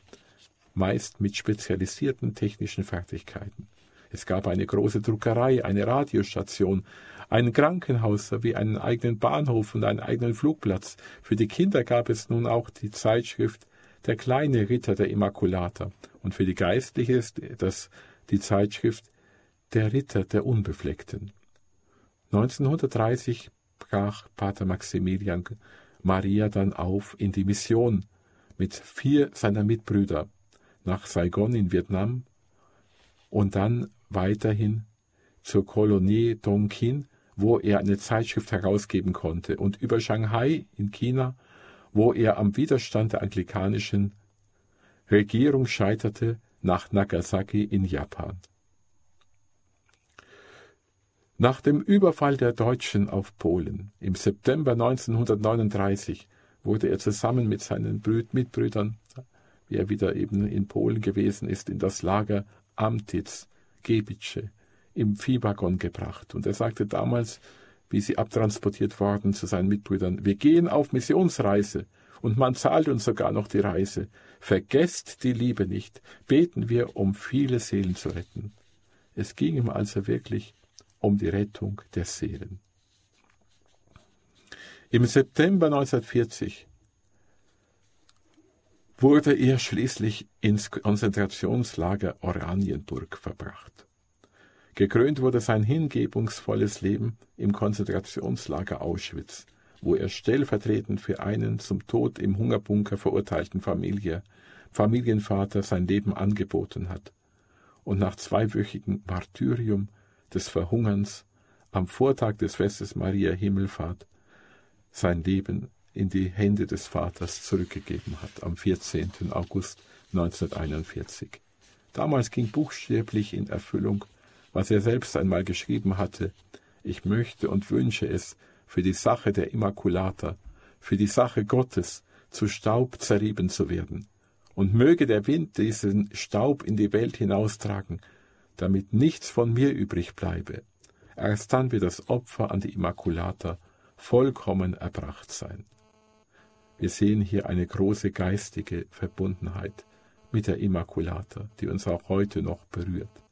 meist mit spezialisierten technischen Fertigkeiten. Es gab eine große Druckerei, eine Radiostation, ein Krankenhaus sowie einen eigenen Bahnhof und einen eigenen Flugplatz. Für die Kinder gab es nun auch die Zeitschrift Der kleine Ritter der Immaculata und für die Geistliche ist das die Zeitschrift Der Ritter der Unbefleckten. 1930 brach Pater Maximilian Maria dann auf in die Mission mit vier seiner Mitbrüder nach Saigon in Vietnam und dann weiterhin zur Kolonie Tonkin wo er eine Zeitschrift herausgeben konnte, und über Shanghai in China, wo er am Widerstand der anglikanischen Regierung scheiterte, nach Nagasaki in Japan. Nach dem Überfall der Deutschen auf Polen im September 1939 wurde er zusammen mit seinen Mitbrüdern, wie er wieder eben in Polen gewesen ist, in das Lager Amtitz, Gebice, im Viehwaggon gebracht. Und er sagte damals, wie sie abtransportiert worden zu seinen Mitbrüdern, wir gehen auf Missionsreise und man zahlt uns sogar noch die Reise. Vergesst die Liebe nicht, beten wir, um viele Seelen zu retten. Es ging ihm also wirklich um die Rettung der Seelen. Im September 1940 wurde er schließlich ins Konzentrationslager Oranienburg verbracht. Gekrönt wurde sein hingebungsvolles Leben im Konzentrationslager Auschwitz, wo er stellvertretend für einen zum Tod im Hungerbunker verurteilten Familie, Familienvater sein Leben angeboten hat und nach zweiwöchigem Martyrium des Verhungerns am Vortag des Festes Maria Himmelfahrt sein Leben in die Hände des Vaters zurückgegeben hat am 14. August 1941. Damals ging buchstäblich in Erfüllung, was er selbst einmal geschrieben hatte, ich möchte und wünsche es für die Sache der Immaculata, für die Sache Gottes, zu Staub zerrieben zu werden. Und möge der Wind diesen Staub in die Welt hinaustragen, damit nichts von mir übrig bleibe. Erst dann wird das Opfer an die Immaculata vollkommen erbracht sein. Wir sehen hier eine große geistige Verbundenheit mit der Immaculata, die uns auch heute noch berührt.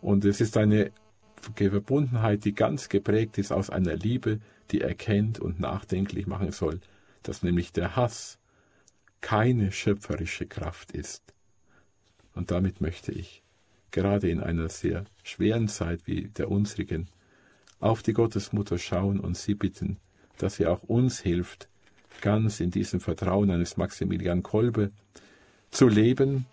Und es ist eine Verbundenheit, die ganz geprägt ist aus einer Liebe, die erkennt und nachdenklich machen soll, dass nämlich der Hass keine schöpferische Kraft ist. Und damit möchte ich, gerade in einer sehr schweren Zeit wie der unsrigen, auf die Gottesmutter schauen und sie bitten, dass sie auch uns hilft, ganz in diesem Vertrauen eines Maximilian Kolbe zu leben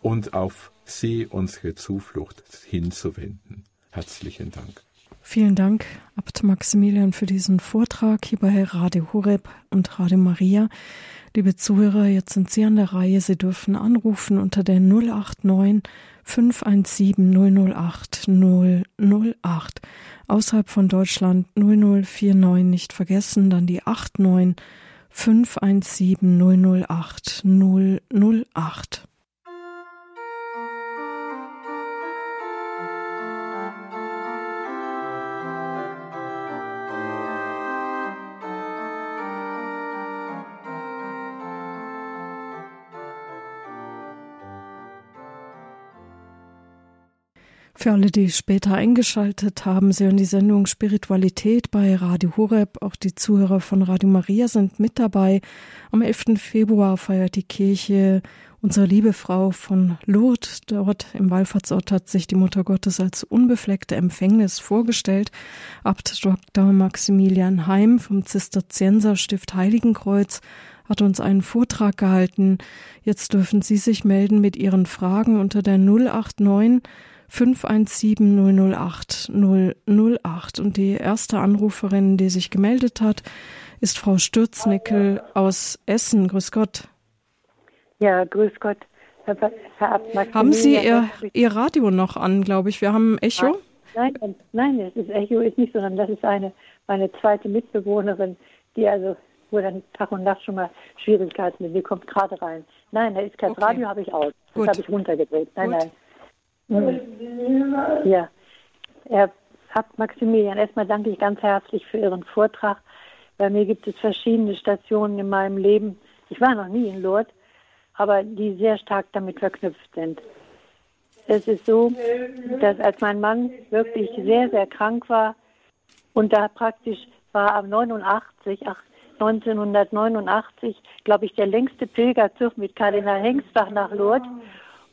und auf sie unsere Zuflucht hinzuwenden. Herzlichen Dank.
Vielen Dank, Abt Maximilian, für diesen Vortrag hier bei Radio Horeb und Radio Maria. Liebe Zuhörer, jetzt sind Sie an der Reihe. Sie dürfen anrufen unter der 089 517 008 008. Außerhalb von Deutschland 0049 nicht vergessen, dann die 89 517 008 008. Für alle, die später eingeschaltet haben, Sie hören die Sendung Spiritualität bei Radio Horeb. Auch die Zuhörer von Radio Maria sind mit dabei. Am 11. Februar feiert die Kirche unsere liebe Frau von Lourdes. Dort im Wallfahrtsort hat sich die Mutter Gottes als unbefleckte Empfängnis vorgestellt. Abt Dr. Maximilian Heim vom Zisterzienserstift Heiligenkreuz hat uns einen Vortrag gehalten. Jetzt dürfen Sie sich melden mit Ihren Fragen unter der 089 517 008 008. Und die erste Anruferin, die sich gemeldet hat, ist Frau Stürznickel aus Essen. Grüß Gott.
Ja, grüß Gott. Herr,
Herr haben Sie Ihr, Ihr Radio noch an, glaube ich? Wir haben Echo?
Nein, nein, nein, das ist Echo ist nicht, sondern das ist eine meine zweite Mitbewohnerin, die also wo dann Tag und Nacht schon mal Schwierigkeiten mit. Die kommt gerade rein. Nein, da ist kein okay. Radio, habe ich aus. Das habe ich runtergedreht. Nein, Gut. nein. Ja, Herr Abt Maximilian, erstmal danke ich ganz herzlich für Ihren Vortrag. Bei mir gibt es verschiedene Stationen in meinem Leben. Ich war noch nie in Lourdes, aber die sehr stark damit verknüpft sind. Es ist so, dass als mein Mann wirklich sehr, sehr krank war und da praktisch war am 89, ach, 1989, glaube ich, der längste Pilgerzug mit Kardinal Hengstbach nach Lourdes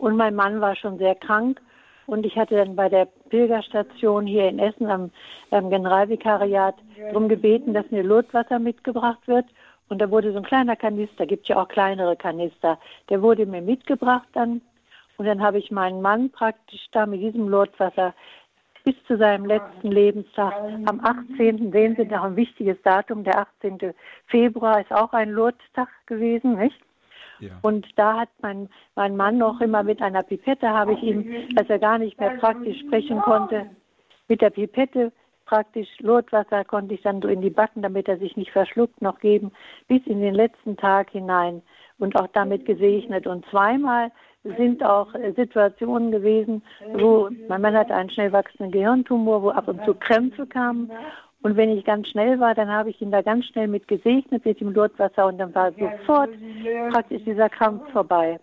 und mein Mann war schon sehr krank. Und ich hatte dann bei der Pilgerstation hier in Essen am, am Generalvikariat darum gebeten, dass mir Lotwasser mitgebracht wird. Und da wurde so ein kleiner Kanister, gibt ja auch kleinere Kanister, der wurde mir mitgebracht dann. Und dann habe ich meinen Mann praktisch da mit diesem Lotwasser bis zu seinem letzten Lebenstag am 18. sehen Sie noch ein wichtiges Datum, der 18. Februar ist auch ein Lotstag gewesen, nicht? Und da hat mein, mein Mann noch immer mit einer Pipette, habe ich ihm, als er gar nicht mehr praktisch sprechen konnte, mit der Pipette praktisch Lotwasser konnte ich dann so in die Backen, damit er sich nicht verschluckt, noch geben, bis in den letzten Tag hinein. Und auch damit gesegnet. Und zweimal sind auch Situationen gewesen, wo mein Mann hatte einen schnell wachsenden Gehirntumor, wo ab und zu Krämpfe kamen und wenn ich ganz schnell war, dann habe ich ihn da ganz schnell mit gesegnet mit dem Lurtwasser und dann war sofort praktisch dieser Krampf vorbei.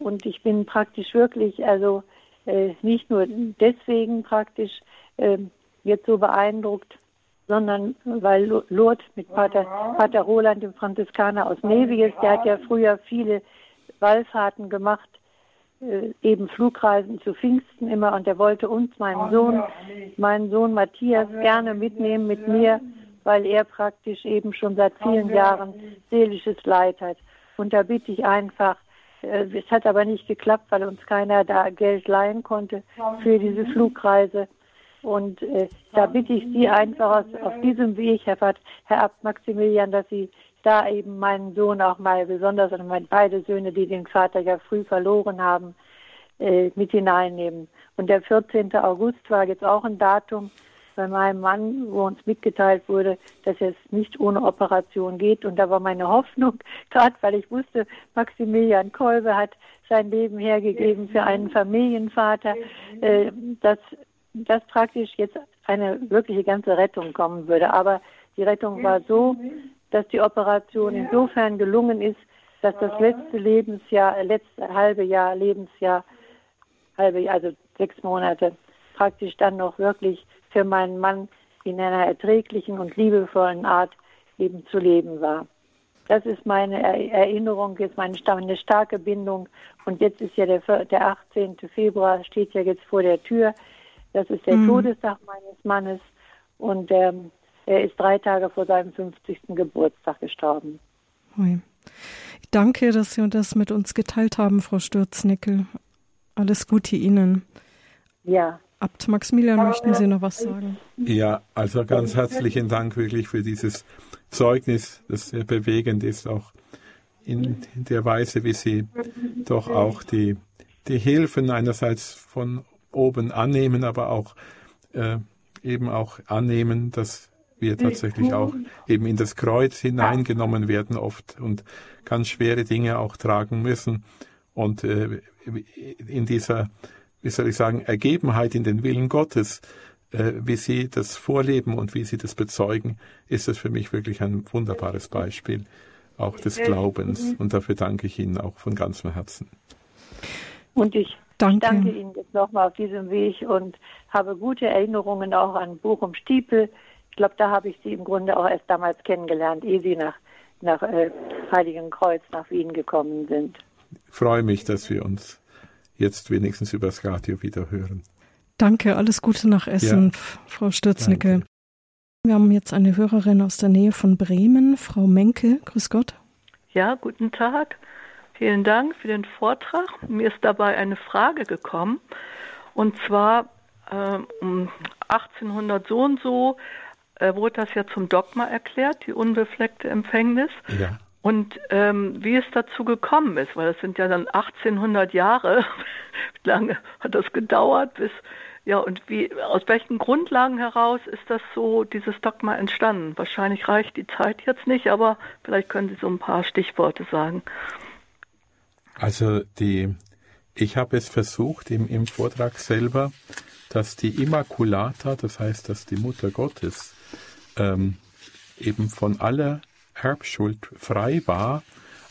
Und ich bin praktisch wirklich, also äh, nicht nur deswegen praktisch äh, jetzt so beeindruckt, sondern weil Lourdes mit Pater, Pater Roland, dem Franziskaner aus Nevis, der hat ja früher viele Wallfahrten gemacht äh, eben Flugreisen zu Pfingsten immer und er wollte uns, meinen Sohn, meinen Sohn Matthias gerne mitnehmen mit mir, weil er praktisch eben schon seit vielen Jahren seelisches Leid hat. Und da bitte ich einfach, äh, es hat aber nicht geklappt, weil uns keiner da Geld leihen konnte für diese Flugreise. Und äh, da bitte ich Sie einfach aus, auf diesem Weg, Herr, Herr Abt Maximilian, dass Sie da eben meinen Sohn auch mal besonders und meine beide Söhne, die den Vater ja früh verloren haben, äh, mit hineinnehmen. Und der 14. August war jetzt auch ein Datum bei meinem Mann, wo uns mitgeteilt wurde, dass es nicht ohne Operation geht. Und da war meine Hoffnung, gerade weil ich wusste, Maximilian Kolbe hat sein Leben hergegeben für einen Familienvater, äh, dass, dass praktisch jetzt eine wirkliche ganze Rettung kommen würde. Aber die Rettung war so, dass die Operation insofern gelungen ist, dass das letzte Lebensjahr, äh, letzte halbe Jahr, Lebensjahr, halbe, also sechs Monate, praktisch dann noch wirklich für meinen Mann in einer erträglichen und liebevollen Art eben zu leben war. Das ist meine Erinnerung, ist meine eine starke Bindung. Und jetzt ist ja der, der 18. Februar, steht ja jetzt vor der Tür. Das ist der mhm. Todestag meines Mannes. Und ähm, er ist drei Tage vor seinem 50. Geburtstag gestorben.
Ich danke, dass Sie das mit uns geteilt haben, Frau Stürznickel. Alles Gute Ihnen.
Ja.
Abt Maximilian, möchten Sie noch was sagen?
Ja, also ganz herzlichen Dank wirklich für dieses Zeugnis, das sehr bewegend ist, auch in, in der Weise, wie Sie doch auch die, die Hilfen einerseits von oben annehmen, aber auch äh, eben auch annehmen, dass wir tatsächlich auch eben in das Kreuz hineingenommen werden oft und ganz schwere Dinge auch tragen müssen. Und äh, in dieser, wie soll ich sagen, Ergebenheit in den Willen Gottes, äh, wie Sie das vorleben und wie Sie das bezeugen, ist das für mich wirklich ein wunderbares Beispiel auch des Glaubens. Und dafür danke ich Ihnen auch von ganzem Herzen.
Und ich danke, danke Ihnen jetzt nochmal auf diesem Weg und habe gute Erinnerungen auch an Bochum Stiepel, ich glaube, da habe ich sie im Grunde auch erst damals kennengelernt, ehe sie nach, nach äh, Heiligenkreuz nach Wien gekommen sind.
Ich freue mich, dass wir uns jetzt wenigstens übers Radio wieder hören.
Danke, alles Gute nach Essen, ja. Frau Stürznickel. Wir haben jetzt eine Hörerin aus der Nähe von Bremen, Frau Menke. Grüß Gott.
Ja, guten Tag. Vielen Dank für den Vortrag. Mir ist dabei eine Frage gekommen. Und zwar äh, um 1800 so und so äh, wurde das ja zum Dogma erklärt, die unbefleckte Empfängnis.
Ja.
Und ähm, wie es dazu gekommen ist, weil es sind ja dann 1800 Jahre, wie lange hat das gedauert, bis ja und wie aus welchen Grundlagen heraus ist das so dieses Dogma entstanden? Wahrscheinlich reicht die Zeit jetzt nicht, aber vielleicht können Sie so ein paar Stichworte sagen.
Also die, ich habe es versucht im, im Vortrag selber, dass die Immaculata, das heißt, dass die Mutter Gottes ähm, eben von aller Erbschuld frei war,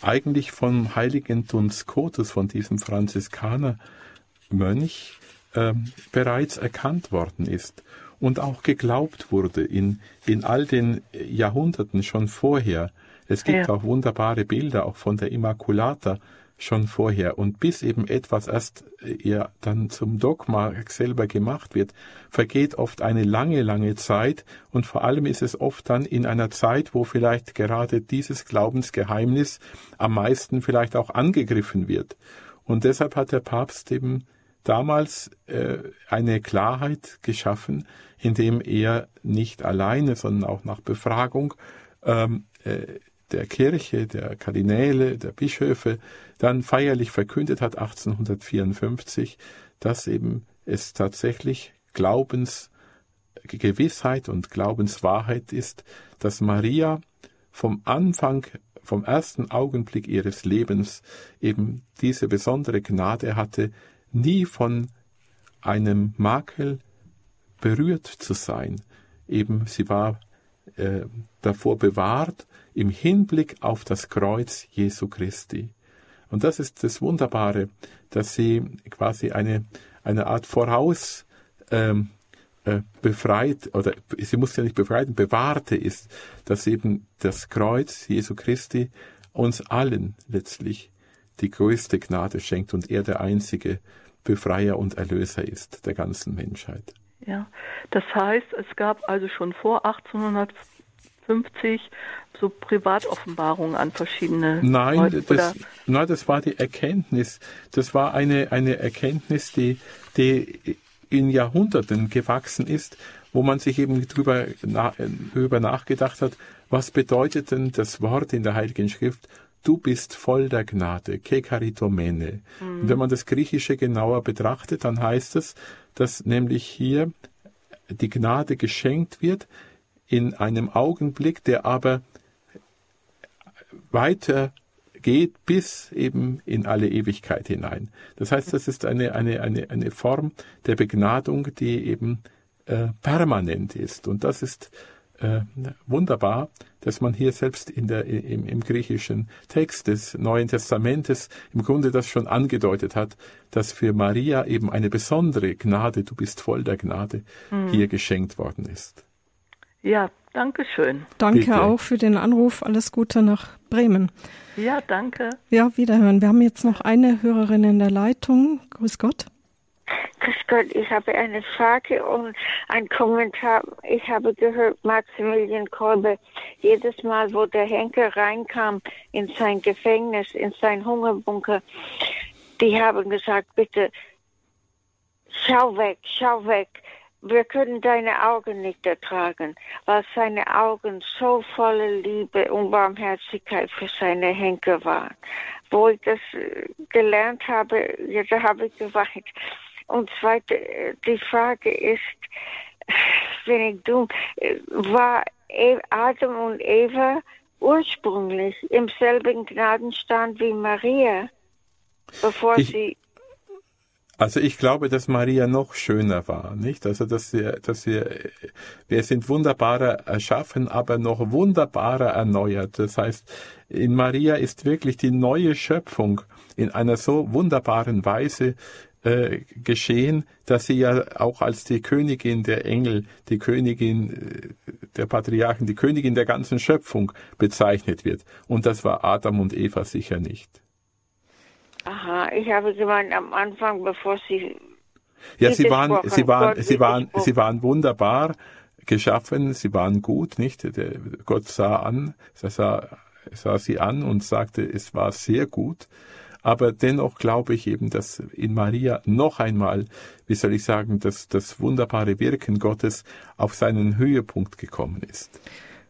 eigentlich vom heiligen Dunscotus, von diesem Franziskanermönch, ähm, bereits erkannt worden ist und auch geglaubt wurde in, in all den Jahrhunderten schon vorher. Es gibt ja. auch wunderbare Bilder, auch von der Immaculata, schon vorher. Und bis eben etwas erst äh, ja dann zum Dogma selber gemacht wird, vergeht oft eine lange, lange Zeit und vor allem ist es oft dann in einer Zeit, wo vielleicht gerade dieses Glaubensgeheimnis am meisten vielleicht auch angegriffen wird. Und deshalb hat der Papst eben damals äh, eine Klarheit geschaffen, indem er nicht alleine, sondern auch nach Befragung ähm, äh, der Kirche, der Kardinäle, der Bischöfe dann feierlich verkündet hat 1854, dass eben es tatsächlich Glaubensgewissheit und Glaubenswahrheit ist, dass Maria vom Anfang, vom ersten Augenblick ihres Lebens eben diese besondere Gnade hatte, nie von einem Makel berührt zu sein. Eben sie war äh, davor bewahrt, im Hinblick auf das Kreuz Jesu Christi. Und das ist das Wunderbare, dass sie quasi eine, eine Art Voraus ähm, äh, befreit, oder sie muss ja nicht befreit, bewahrte ist, dass eben das Kreuz Jesu Christi uns allen letztlich die größte Gnade schenkt und er der einzige Befreier und Erlöser ist der ganzen Menschheit.
Ja, das heißt, es gab also schon vor 1800 50 so Privatoffenbarungen an verschiedene
Nein, Leute, das, nein, das war die Erkenntnis. Das war eine, eine Erkenntnis, die, die in Jahrhunderten gewachsen ist, wo man sich eben drüber, na, drüber nachgedacht hat, was bedeutet denn das Wort in der Heiligen Schrift, du bist voll der Gnade, kekaritomene. Mhm. Und wenn man das Griechische genauer betrachtet, dann heißt es, dass nämlich hier die Gnade geschenkt wird in einem Augenblick, der aber weiter geht bis eben in alle Ewigkeit hinein. Das heißt, das ist eine, eine, eine, eine Form der Begnadung, die eben äh, permanent ist. Und das ist äh, wunderbar, dass man hier selbst in der, im, im griechischen Text des Neuen Testamentes im Grunde das schon angedeutet hat, dass für Maria eben eine besondere Gnade, du bist voll der Gnade, mhm. hier geschenkt worden ist.
Ja, danke schön.
Danke Bitte. auch für den Anruf. Alles Gute nach Bremen.
Ja, danke.
Ja, wiederhören. Wir haben jetzt noch eine Hörerin in der Leitung. Grüß Gott.
Grüß Gott, ich habe eine Frage und einen Kommentar. Ich habe gehört, Maximilian Kolbe, jedes Mal, wo der Henker reinkam in sein Gefängnis, in sein Hungerbunker, die haben gesagt, bitte, schau weg, schau weg wir können deine Augen nicht ertragen, weil seine Augen so voller Liebe und Barmherzigkeit für seine Henker waren. Wo ich das äh, gelernt habe, da habe ich geweint. Und zweite, äh, die Frage ist, wenn ich dumm, war e, Adam und Eva ursprünglich im selben Gnadenstand wie Maria, bevor ich, sie
also ich glaube, dass Maria noch schöner war, nicht? Also dass wir, dass wir, wir sind wunderbarer erschaffen, aber noch wunderbarer erneuert. Das heißt, in Maria ist wirklich die neue Schöpfung in einer so wunderbaren Weise äh, geschehen, dass sie ja auch als die Königin der Engel, die Königin äh, der Patriarchen, die Königin der ganzen Schöpfung bezeichnet wird. Und das war Adam und Eva sicher nicht.
Aha, ich habe gemeint am Anfang, bevor Sie.
Ja, Sie waren, Sie waren, Sie waren, Sie waren wunderbar geschaffen, Sie waren gut, nicht? Gott sah an, sah, sah Sie an und sagte, es war sehr gut. Aber dennoch glaube ich eben, dass in Maria noch einmal, wie soll ich sagen, dass das wunderbare Wirken Gottes auf seinen Höhepunkt gekommen ist.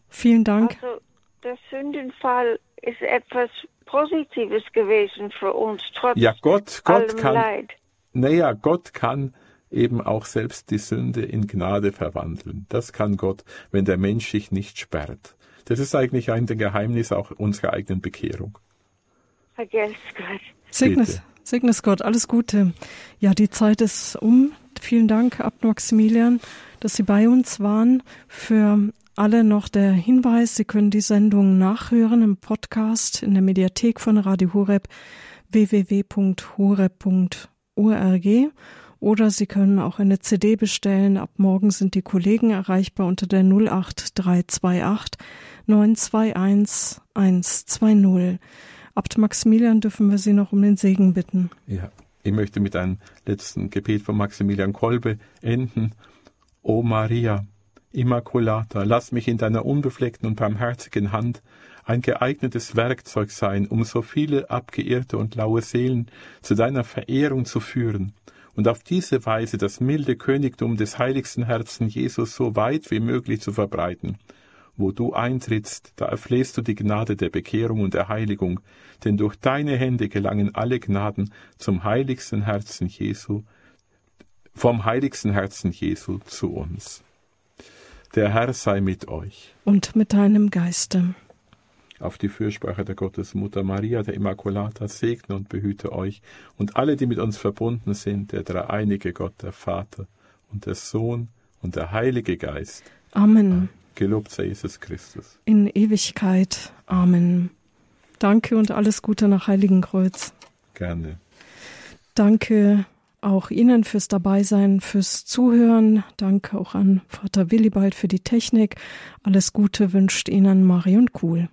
Vielen Dank.
Also, der Sündenfall ist etwas Positives gewesen für uns, trotz
ja, Gott, Gott
allem
kann,
Leid.
Naja, Gott kann eben auch selbst die Sünde in Gnade verwandeln. Das kann Gott, wenn der Mensch sich nicht sperrt. Das ist eigentlich ein Geheimnis auch unserer eigenen Bekehrung.
Vergesst Gott.
Segnes, Segnes Gott, alles Gute. Ja, die Zeit ist um. Vielen Dank, Abt Maximilian, dass Sie bei uns waren für alle noch der Hinweis, Sie können die Sendung nachhören im Podcast in der Mediathek von Radio Horeb www.horeb.org oder Sie können auch eine CD bestellen. Ab morgen sind die Kollegen erreichbar unter der 08328 921 120. Abt Maximilian dürfen wir Sie noch um den Segen bitten.
Ja, ich möchte mit einem letzten Gebet von Maximilian Kolbe enden. O Maria, Immaculata, lass mich in deiner unbefleckten und barmherzigen Hand ein geeignetes Werkzeug sein, um so viele abgeirrte und laue Seelen zu deiner Verehrung zu führen und auf diese Weise das milde Königtum des heiligsten Herzen Jesus so weit wie möglich zu verbreiten. Wo du eintrittst, da erflehst du die Gnade der Bekehrung und der Heiligung, denn durch deine Hände gelangen alle Gnaden zum heiligsten Herzen Jesu, vom heiligsten Herzen Jesu zu uns. Der Herr sei mit euch.
Und mit deinem Geiste.
Auf die Fürsprache der Gottesmutter Maria, der Immaculata, segne und behüte euch und alle, die mit uns verbunden sind, der dreieinige Gott, der Vater und der Sohn und der Heilige Geist.
Amen.
Gelobt sei Jesus Christus.
In Ewigkeit. Amen. Danke und alles Gute nach Heiligenkreuz.
Gerne.
Danke auch Ihnen fürs Dabeisein, fürs Zuhören. Danke auch an Vater Willibald für die Technik. Alles Gute wünscht Ihnen Marion Kuhl.